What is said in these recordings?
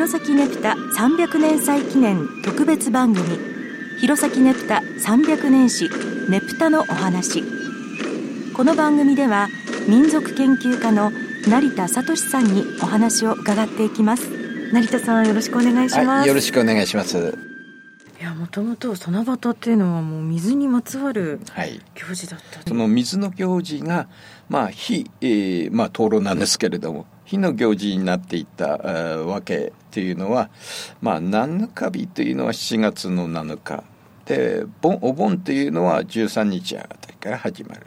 弘前ねぷた300年祭記念特別番組弘前ねぷた300年史ねぷたのお話この番組では民族研究家の成田聡さんにお話を伺っていきます。成田さんよろしくお願いします、はい、よろしくお願いします。いやもともと七夕っていうのはもう水にまつわる行事だった、はい、その水の行事がまあ火、えー、まあ灯籠なんですけれども火の行事になっていったわけっていうのはまあ七日日というのは7月の7日。でお盆というのは13日あたりから始まる。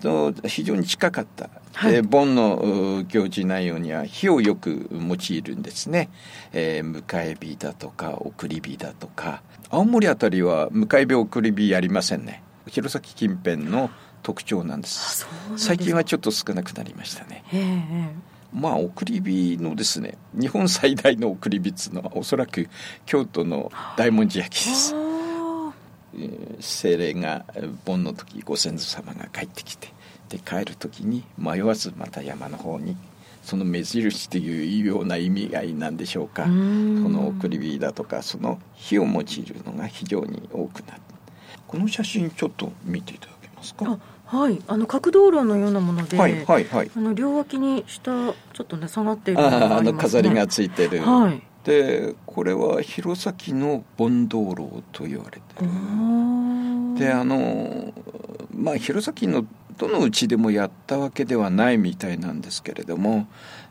と非常に近かった、はい、盆の行事内容には火をよく用いるんですね、えー、迎え火だとか送り火だとか。青森あたりは迎え火送り火やりませんね。弘前近辺の特徴なんです。最近はちょっと少なくなりましたねまあ送り火のですね日本最大の送り火っていうのはおそらく京都の大文字焼きです。精霊が盆の時ご先祖様が帰ってきてで帰る時に迷わずまた山の方にその目印というような意味合いなんでしょうか。その送り火だとかその火を用いるのが非常に多くなる。この写真ちょっと見ていただけますか？はい。あの角道路のようなもので、はいはいはい、あの両脇に下ちょっとね下がっているのがあ、ね、あの飾りがついてる、はい、でこれは弘前の盆道路と言われてる。であのまあ弘前のどのうちでもやったわけではないみたいなんですけれども、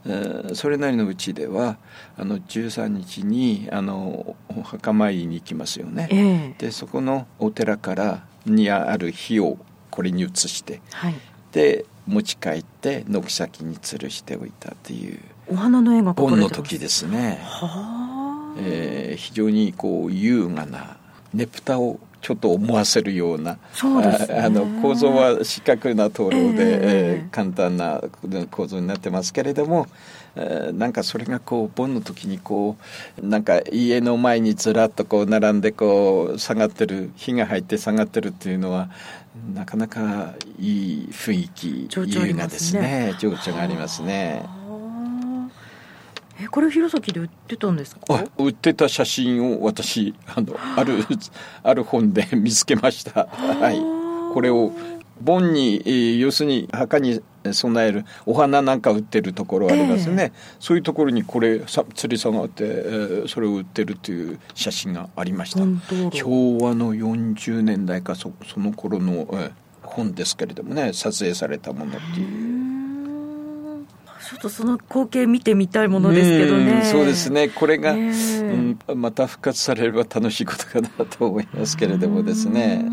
えー、それなりのうちではあの13日にあのお墓参りに行きますよね、えー、でそこのお寺からにある火をこれに移して、はい、で持ち帰って軒先に吊るしておいたっていうお花の絵が本の時ですね、はえー、非常にこう優雅なねぷたをちょっと思わせるようなね、あの構造は四角な灯籠で、えー、簡単な構造になってますけれども、えー、なんかそれがこう盆の時にこうなんか家の前にずらっとこう並んでこう下がってる火が入って下がってるっていうのはなかなかいい雰囲気優雅ですね。情緒がありますね。えこれ弘前で売ってたんですか？売ってた写真を私あのある ある本で見つけました。はい。これを盆に要するに墓に備えるお花なんか売ってるところありますね、えー、そういうところにこれさ吊り下がって、えー、それを売ってるっていう写真がありました。昭和の40年代かそその頃の、えー、本ですけれどもね撮影されたものっていうちょっとその光景見てみたいものですけどね。そうですね。これが、うん、また復活されれば楽しいことかなと思いますけれどもですね。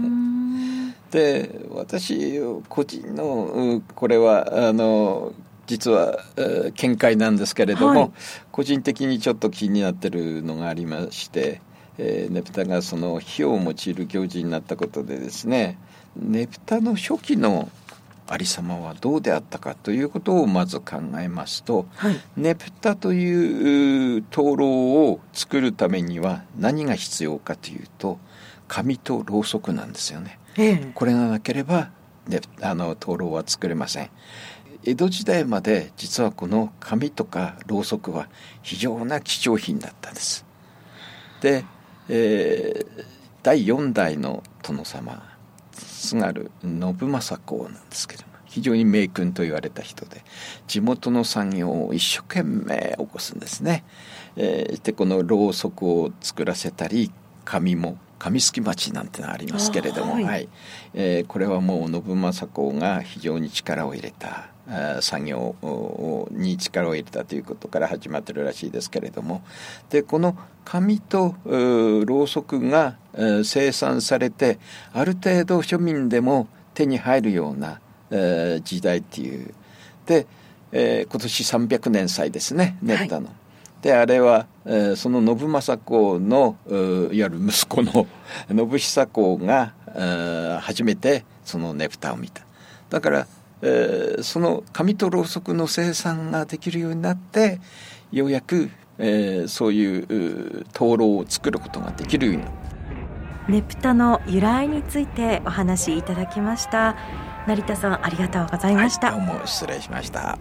で、私個人のこれはあの実は、えー、見解なんですけれども、はい、個人的にちょっと気になってるのがありまして、えー、ねぷたがその火を用いる行事になったことでですねねぷたの初期のありさまはどうであったかということをまず考えますと、はい、ねぷたという灯籠を作るためには何が必要かというと紙とろうそくなんですよね。ええ、これがなければ、ね、あの灯籠は作れません。江戸時代まで実はこの紙とかろうそくは非常な貴重品だったんです。で、えー、第4代の殿様津軽信政公なんですけども非常に名君と言われた人で地元の産業を一生懸命起こすんですね。えー、でこのろうそくを作らせたり紙も紙すき町なんてのありますけれども、はい、はい、えー、これはもう信政公が非常に力を入れた作業に力を入れたということから始まってるらしいですけれども。でこの紙とろうそくが生産されてある程度庶民でも手に入るような時代っていう。で、えー、今年300年祭ですねねったの。はい。であれは、えー、その信政公のいわゆる息子の 信久公が、えー、初めてそのねぷたを見た。だからえー、その紙とろうそくの生産ができるようになってようやく、えー、そういう灯籠を作ることができるようになった。ねぷたの由来についてお話しいただきました。成田さんありがとうございました、はい、どうも失礼しました